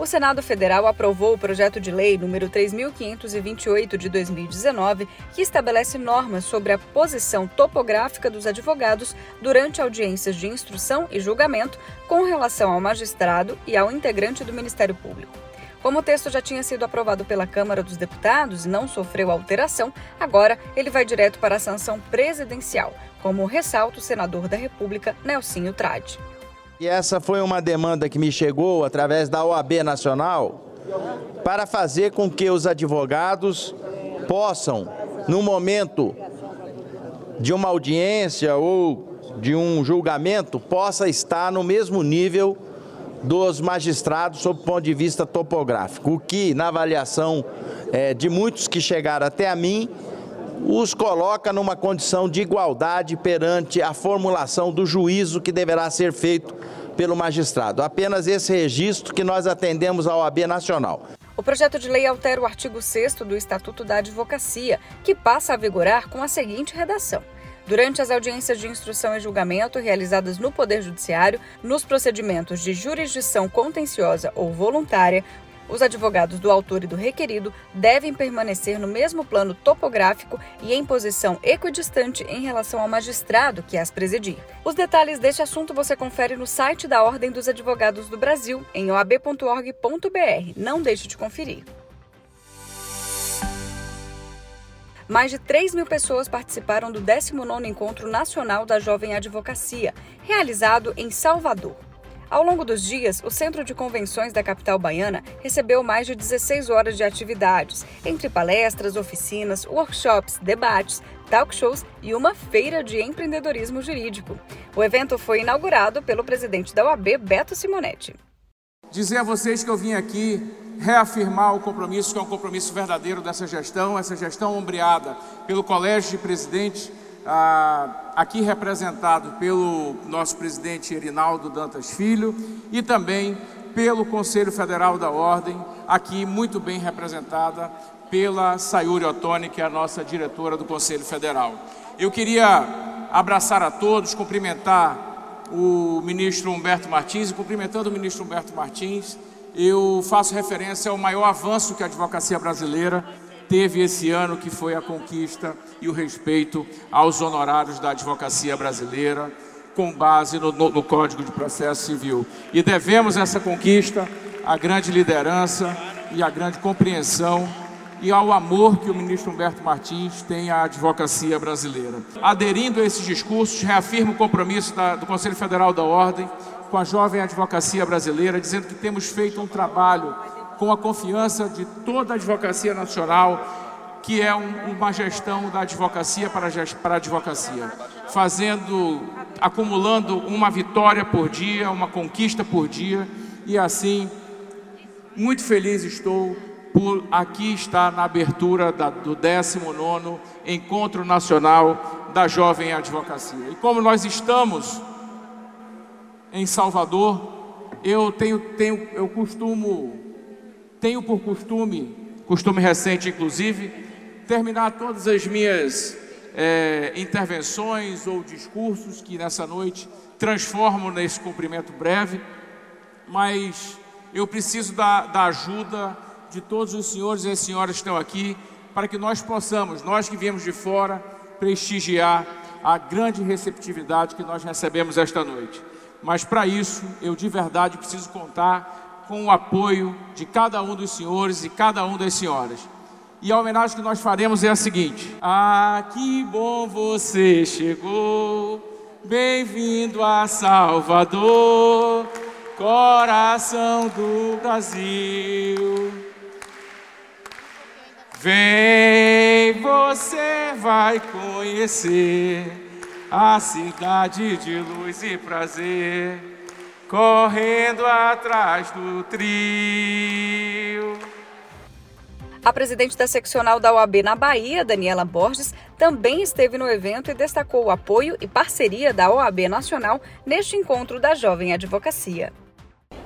O Senado Federal aprovou o projeto de lei número 3528 de 2019, que estabelece normas sobre a posição topográfica dos advogados durante audiências de instrução e julgamento com relação ao magistrado e ao integrante do Ministério Público. Como o texto já tinha sido aprovado pela Câmara dos Deputados e não sofreu alteração, agora ele vai direto para a sanção presidencial, como ressalta o senador da República, Nelsinho Trade. E essa foi uma demanda que me chegou através da OAB Nacional para fazer com que os advogados possam, no momento de uma audiência ou de um julgamento, possa estar no mesmo nível dos magistrados sob o ponto de vista topográfico, o que, na avaliação é, de muitos que chegaram até a mim, os coloca numa condição de igualdade perante a formulação do juízo que deverá ser feito pelo magistrado. Apenas esse registro que nós atendemos à OAB Nacional. O projeto de lei altera o artigo 6 do Estatuto da Advocacia, que passa a vigorar com a seguinte redação. Durante as audiências de instrução e julgamento realizadas no Poder Judiciário, nos procedimentos de jurisdição contenciosa ou voluntária, os advogados do autor e do requerido devem permanecer no mesmo plano topográfico e em posição equidistante em relação ao magistrado que as presidir. Os detalhes deste assunto você confere no site da Ordem dos Advogados do Brasil, em oab.org.br. Não deixe de conferir. Mais de 3 mil pessoas participaram do 19º Encontro Nacional da Jovem Advocacia, realizado em Salvador. Ao longo dos dias, o Centro de Convenções da capital baiana recebeu mais de 16 horas de atividades, entre palestras, oficinas, workshops, debates, talk shows e uma feira de empreendedorismo jurídico. O evento foi inaugurado pelo presidente da OAB, Beto Simonetti. Dizer a vocês que eu vim aqui reafirmar o compromisso, que é um compromisso verdadeiro dessa gestão, essa gestão ombreada pelo Colégio de Presidentes ah, aqui representado pelo nosso presidente Erinaldo Dantas Filho e também pelo Conselho Federal da Ordem, aqui muito bem representada pela Sayuri Ottoni, que é a nossa diretora do Conselho Federal. Eu queria abraçar a todos, cumprimentar o ministro Humberto Martins e cumprimentando o ministro Humberto Martins, eu faço referência ao maior avanço que a advocacia brasileira teve esse ano, que foi a conquista e o respeito aos honorários da advocacia brasileira, com base no, no, no Código de Processo Civil. E devemos essa conquista à grande liderança e à grande compreensão e ao amor que o ministro Humberto Martins tem à advocacia brasileira. Aderindo a esses discursos, reafirmo o compromisso da, do Conselho Federal da Ordem com a jovem advocacia brasileira, dizendo que temos feito um trabalho com a confiança de toda a advocacia nacional, que é um, uma gestão da advocacia para, para a advocacia, fazendo, acumulando uma vitória por dia, uma conquista por dia, e assim, muito feliz estou por aqui estar na abertura da, do 19º Encontro Nacional da Jovem Advocacia. E como nós estamos em Salvador, eu tenho, tenho eu costumo tenho por costume, costume recente inclusive, terminar todas as minhas é, intervenções ou discursos que nessa noite transformo nesse cumprimento breve, mas eu preciso da, da ajuda de todos os senhores e as senhoras que estão aqui para que nós possamos, nós que viemos de fora, prestigiar a grande receptividade que nós recebemos esta noite. Mas para isso, eu de verdade preciso contar com o apoio de cada um dos senhores e cada uma das senhoras. E a homenagem que nós faremos é a seguinte: Ah, que bom você chegou, bem-vindo a Salvador, coração do Brasil. Vem, você vai conhecer a cidade de luz e prazer correndo atrás do trio. A presidente da seccional da OAB na Bahia, Daniela Borges, também esteve no evento e destacou o apoio e parceria da OAB Nacional neste encontro da Jovem Advocacia.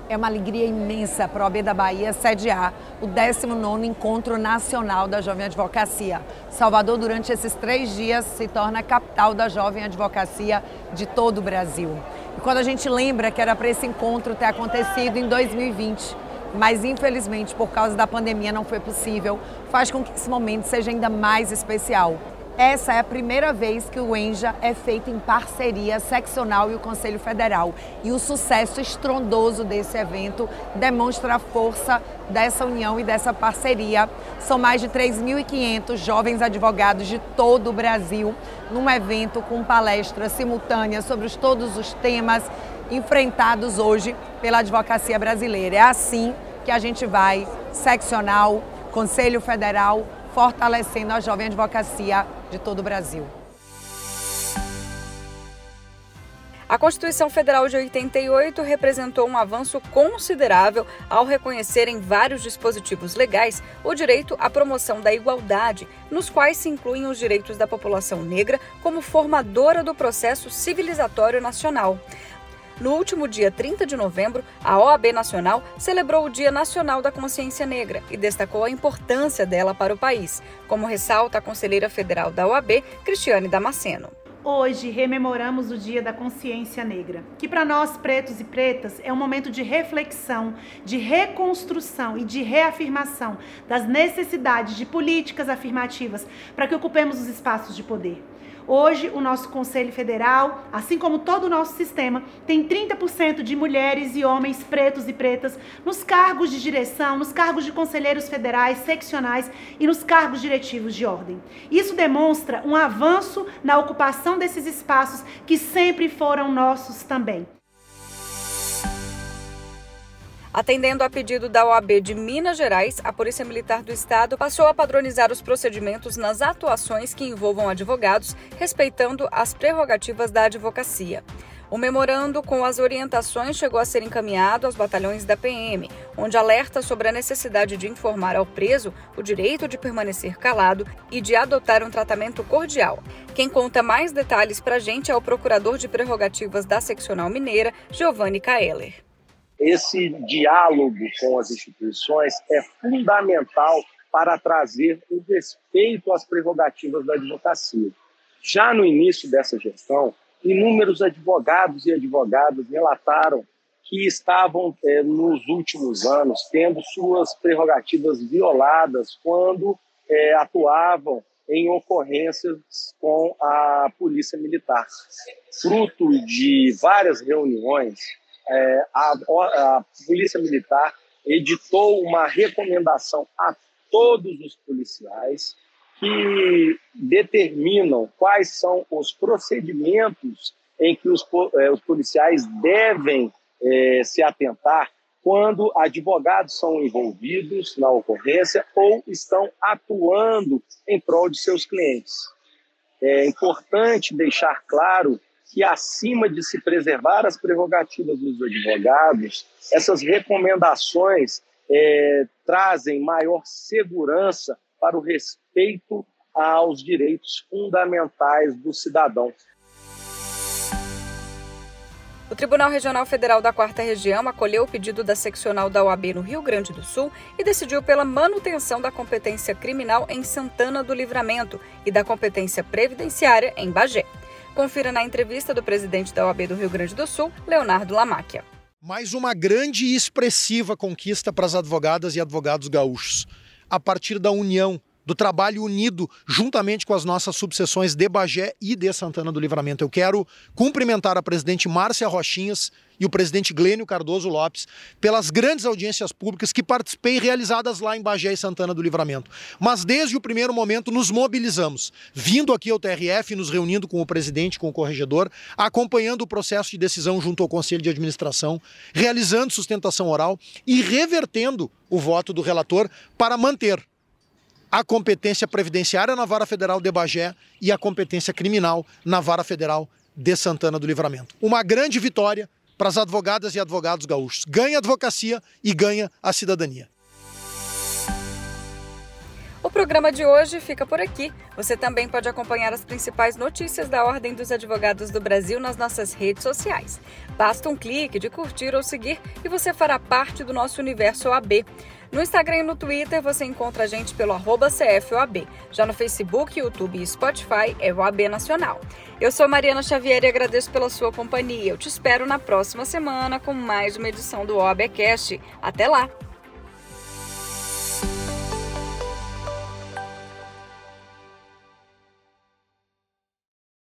É uma alegria imensa para a OAB da Bahia sediar o 19º Encontro Nacional da Jovem Advocacia. Salvador, durante esses três dias, se torna a capital da jovem advocacia de todo o Brasil. E quando a gente lembra que era para esse encontro ter acontecido em 2020, mas infelizmente por causa da pandemia não foi possível, faz com que esse momento seja ainda mais especial. Essa é a primeira vez que o ENJA é feito em parceria seccional e o Conselho Federal. E o sucesso estrondoso desse evento demonstra a força dessa união e dessa parceria. São mais de 3.500 jovens advogados de todo o Brasil num evento com palestras simultâneas sobre todos os temas enfrentados hoje pela advocacia brasileira. É assim que a gente vai, seccional, Conselho Federal, fortalecendo a jovem advocacia de todo o Brasil. A Constituição Federal de 88 representou um avanço considerável ao reconhecer em vários dispositivos legais o direito à promoção da igualdade, nos quais se incluem os direitos da população negra como formadora do processo civilizatório nacional. No último dia 30 de novembro, a OAB Nacional celebrou o Dia Nacional da Consciência Negra e destacou a importância dela para o país, como ressalta a conselheira federal da OAB, Cristiane Damasceno. Hoje rememoramos o Dia da Consciência Negra, que para nós pretos e pretas é um momento de reflexão, de reconstrução e de reafirmação das necessidades de políticas afirmativas para que ocupemos os espaços de poder. Hoje, o nosso Conselho Federal, assim como todo o nosso sistema, tem 30% de mulheres e homens pretos e pretas nos cargos de direção, nos cargos de conselheiros federais, seccionais e nos cargos diretivos de ordem. Isso demonstra um avanço na ocupação desses espaços que sempre foram nossos também. Atendendo a pedido da OAB de Minas Gerais, a Polícia Militar do Estado passou a padronizar os procedimentos nas atuações que envolvam advogados, respeitando as prerrogativas da advocacia. O memorando com as orientações chegou a ser encaminhado aos batalhões da PM, onde alerta sobre a necessidade de informar ao preso o direito de permanecer calado e de adotar um tratamento cordial. Quem conta mais detalhes para a gente é o procurador de prerrogativas da seccional mineira, Giovanni Kaeller. Esse diálogo com as instituições é fundamental para trazer o respeito às prerrogativas da advocacia. Já no início dessa gestão, inúmeros advogados e advogadas relataram que estavam, é, nos últimos anos, tendo suas prerrogativas violadas quando é, atuavam em ocorrências com a Polícia Militar. Fruto de várias reuniões é, a, a Polícia Militar editou uma recomendação a todos os policiais que determinam quais são os procedimentos em que os, é, os policiais devem é, se atentar quando advogados são envolvidos na ocorrência ou estão atuando em prol de seus clientes. É importante deixar claro que, acima de se preservar as prerrogativas dos advogados, essas recomendações é, trazem maior segurança para o respeito aos direitos fundamentais do cidadão. O Tribunal Regional Federal da Quarta Região acolheu o pedido da seccional da OAB no Rio Grande do Sul e decidiu pela manutenção da competência criminal em Santana do Livramento e da competência previdenciária em Bagé. Confira na entrevista do presidente da OAB do Rio Grande do Sul, Leonardo Lamáquia. Mais uma grande e expressiva conquista para as advogadas e advogados gaúchos. A partir da união do trabalho unido juntamente com as nossas subseções de Bagé e de Santana do Livramento. Eu quero cumprimentar a presidente Márcia Rochinhas e o presidente Glênio Cardoso Lopes pelas grandes audiências públicas que participei realizadas lá em Bagé e Santana do Livramento. Mas desde o primeiro momento nos mobilizamos, vindo aqui ao TRF, nos reunindo com o presidente, com o corregedor, acompanhando o processo de decisão junto ao Conselho de Administração, realizando sustentação oral e revertendo o voto do relator para manter a competência previdenciária na Vara Federal de Bagé e a competência criminal na Vara Federal de Santana do Livramento. Uma grande vitória para as advogadas e advogados gaúchos. Ganha a advocacia e ganha a cidadania. programa de hoje fica por aqui. Você também pode acompanhar as principais notícias da Ordem dos Advogados do Brasil nas nossas redes sociais. Basta um clique de curtir ou seguir e você fará parte do nosso universo OAB. No Instagram e no Twitter você encontra a gente pelo arroba CFOAB. Já no Facebook, YouTube e Spotify é OAB Nacional. Eu sou Mariana Xavier e agradeço pela sua companhia. Eu te espero na próxima semana com mais uma edição do OABcast. Até lá!